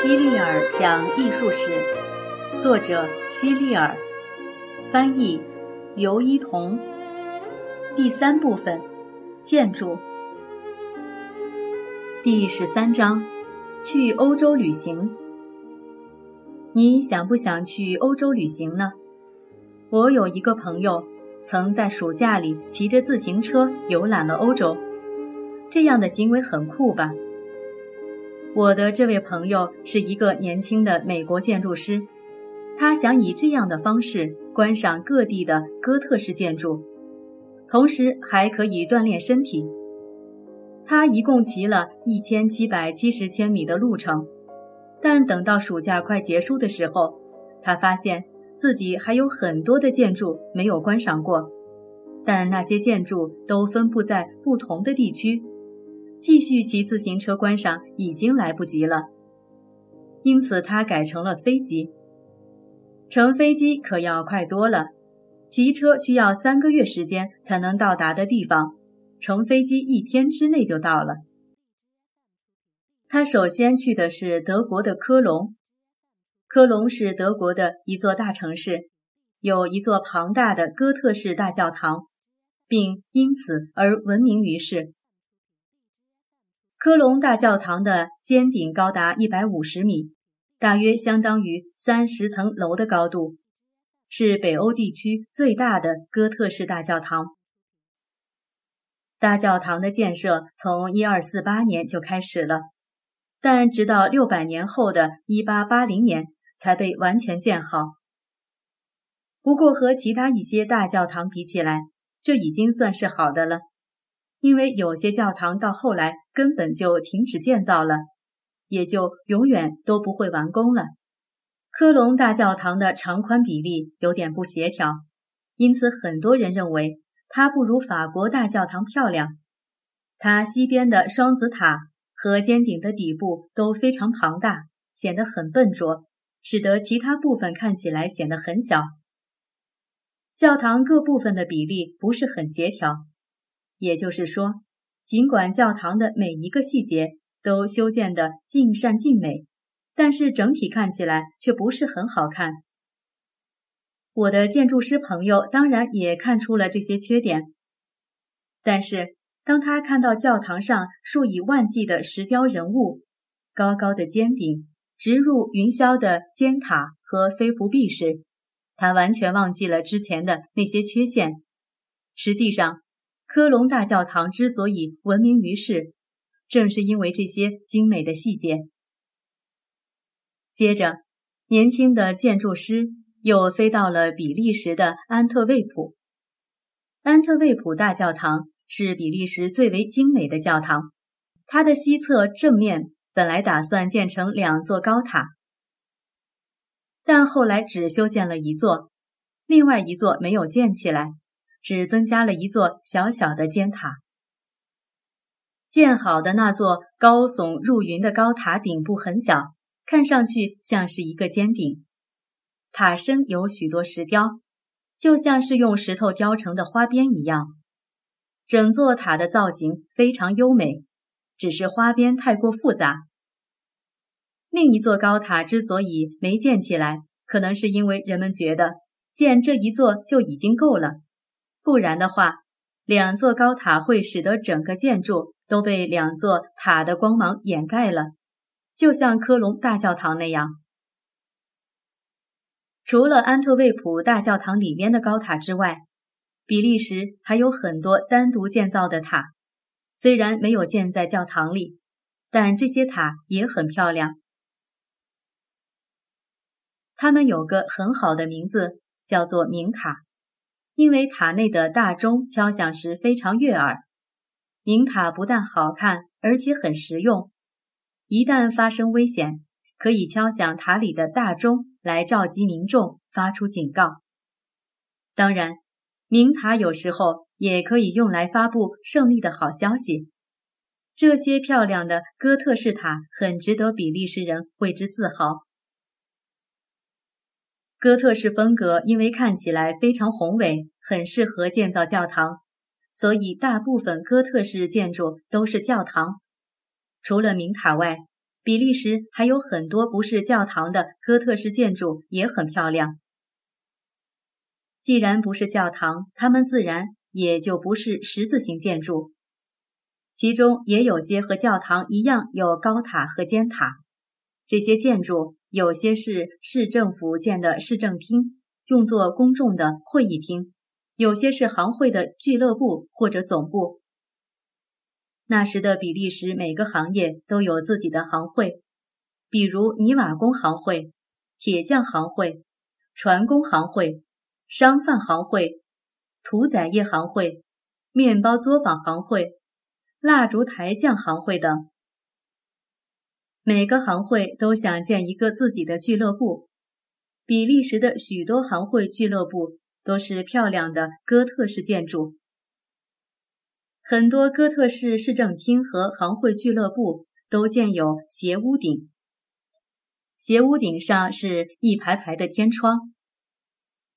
希利尔讲艺术史，作者希利尔，翻译尤一彤。第三部分，建筑。第十三章，去欧洲旅行。你想不想去欧洲旅行呢？我有一个朋友，曾在暑假里骑着自行车游览了欧洲，这样的行为很酷吧？我的这位朋友是一个年轻的美国建筑师，他想以这样的方式观赏各地的哥特式建筑，同时还可以锻炼身体。他一共骑了一千七百七十千米的路程，但等到暑假快结束的时候，他发现自己还有很多的建筑没有观赏过，但那些建筑都分布在不同的地区。继续骑自行车观赏已经来不及了，因此他改成了飞机。乘飞机可要快多了，骑车需要三个月时间才能到达的地方，乘飞机一天之内就到了。他首先去的是德国的科隆，科隆是德国的一座大城市，有一座庞大的哥特式大教堂，并因此而闻名于世。科隆大教堂的尖顶高达一百五十米，大约相当于三十层楼的高度，是北欧地区最大的哥特式大教堂。大教堂的建设从一二四八年就开始了，但直到六百年后的一八八零年才被完全建好。不过和其他一些大教堂比起来，这已经算是好的了。因为有些教堂到后来根本就停止建造了，也就永远都不会完工了。科隆大教堂的长宽比例有点不协调，因此很多人认为它不如法国大教堂漂亮。它西边的双子塔和尖顶的底部都非常庞大，显得很笨拙，使得其他部分看起来显得很小。教堂各部分的比例不是很协调。也就是说，尽管教堂的每一个细节都修建得尽善尽美，但是整体看起来却不是很好看。我的建筑师朋友当然也看出了这些缺点，但是当他看到教堂上数以万计的石雕人物、高高的尖顶、直入云霄的尖塔和飞扶壁时，他完全忘记了之前的那些缺陷。实际上，科隆大教堂之所以闻名于世，正是因为这些精美的细节。接着，年轻的建筑师又飞到了比利时的安特卫普。安特卫普大教堂是比利时最为精美的教堂，它的西侧正面本来打算建成两座高塔，但后来只修建了一座，另外一座没有建起来。只增加了一座小小的尖塔。建好的那座高耸入云的高塔顶部很小，看上去像是一个尖顶。塔身有许多石雕，就像是用石头雕成的花边一样。整座塔的造型非常优美，只是花边太过复杂。另一座高塔之所以没建起来，可能是因为人们觉得建这一座就已经够了。不然的话，两座高塔会使得整个建筑都被两座塔的光芒掩盖了，就像科隆大教堂那样。除了安特卫普大教堂里面的高塔之外，比利时还有很多单独建造的塔，虽然没有建在教堂里，但这些塔也很漂亮。它们有个很好的名字，叫做明塔。因为塔内的大钟敲响时非常悦耳，明塔不但好看，而且很实用。一旦发生危险，可以敲响塔里的大钟来召集民众，发出警告。当然，明塔有时候也可以用来发布胜利的好消息。这些漂亮的哥特式塔很值得比利时人为之自豪。哥特式风格因为看起来非常宏伟，很适合建造教堂，所以大部分哥特式建筑都是教堂。除了明塔外，比利时还有很多不是教堂的哥特式建筑，也很漂亮。既然不是教堂，它们自然也就不是十字形建筑。其中也有些和教堂一样有高塔和尖塔。这些建筑有些是市政府建的市政厅，用作公众的会议厅；有些是行会的俱乐部或者总部。那时的比利时，每个行业都有自己的行会，比如泥瓦工行会、铁匠行会、船工行会。商贩行会、屠宰业行会、面包作坊行会、蜡烛台匠行会等，每个行会都想建一个自己的俱乐部。比利时的许多行会俱乐部都是漂亮的哥特式建筑，很多哥特式市政厅和行会俱乐部都建有斜屋顶，斜屋顶上是一排排的天窗。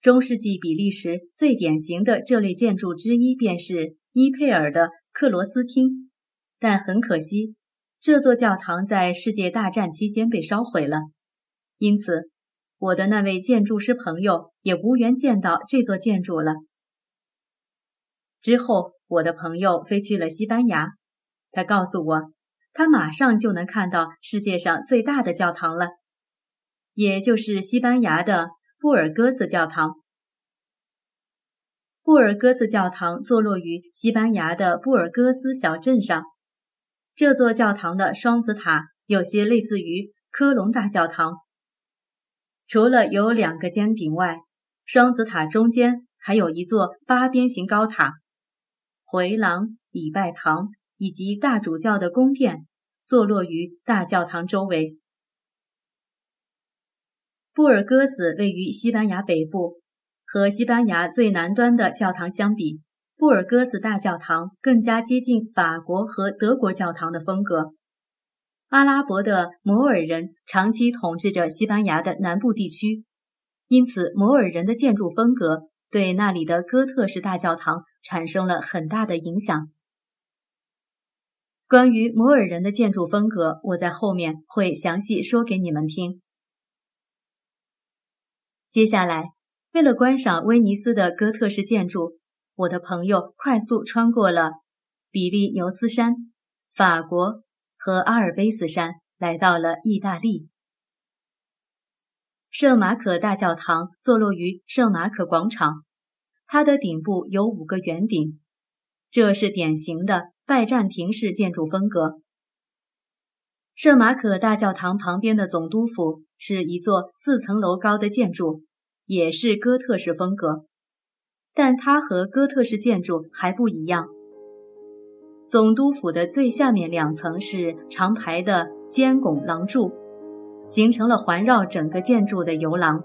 中世纪比利时最典型的这类建筑之一便是伊佩尔的克罗斯厅，但很可惜，这座教堂在世界大战期间被烧毁了，因此我的那位建筑师朋友也无缘见到这座建筑了。之后，我的朋友飞去了西班牙，他告诉我，他马上就能看到世界上最大的教堂了，也就是西班牙的。布尔戈斯教堂。布尔戈斯教堂坐落于西班牙的布尔戈斯小镇上。这座教堂的双子塔有些类似于科隆大教堂，除了有两个尖顶外，双子塔中间还有一座八边形高塔。回廊、礼拜堂以及大主教的宫殿坐落于大教堂周围。布尔戈斯位于西班牙北部，和西班牙最南端的教堂相比，布尔戈斯大教堂更加接近法国和德国教堂的风格。阿拉伯的摩尔人长期统治着西班牙的南部地区，因此摩尔人的建筑风格对那里的哥特式大教堂产生了很大的影响。关于摩尔人的建筑风格，我在后面会详细说给你们听。接下来，为了观赏威尼斯的哥特式建筑，我的朋友快速穿过了比利牛斯山、法国和阿尔卑斯山，来到了意大利。圣马可大教堂坐落于圣马可广场，它的顶部有五个圆顶，这是典型的拜占庭式建筑风格。圣马可大教堂旁边的总督府是一座四层楼高的建筑，也是哥特式风格，但它和哥特式建筑还不一样。总督府的最下面两层是长排的尖拱廊柱，形成了环绕整个建筑的游廊。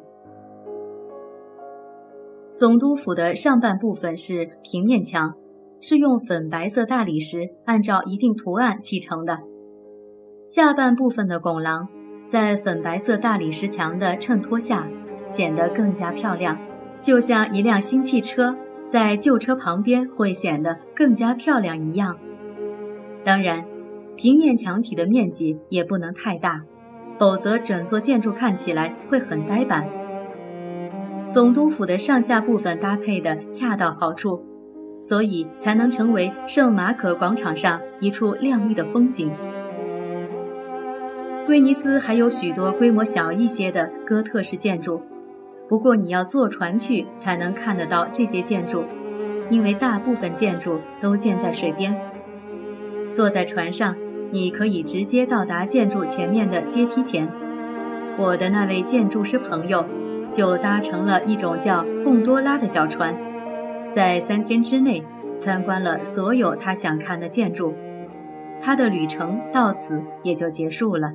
总督府的上半部分是平面墙，是用粉白色大理石按照一定图案砌成的。下半部分的拱廊，在粉白色大理石墙的衬托下，显得更加漂亮，就像一辆新汽车在旧车旁边会显得更加漂亮一样。当然，平面墙体的面积也不能太大，否则整座建筑看起来会很呆板。总督府的上下部分搭配的恰到好处，所以才能成为圣马可广场上一处亮丽的风景。威尼斯还有许多规模小一些的哥特式建筑，不过你要坐船去才能看得到这些建筑，因为大部分建筑都建在水边。坐在船上，你可以直接到达建筑前面的阶梯前。我的那位建筑师朋友就搭乘了一种叫贡多拉的小船，在三天之内参观了所有他想看的建筑，他的旅程到此也就结束了。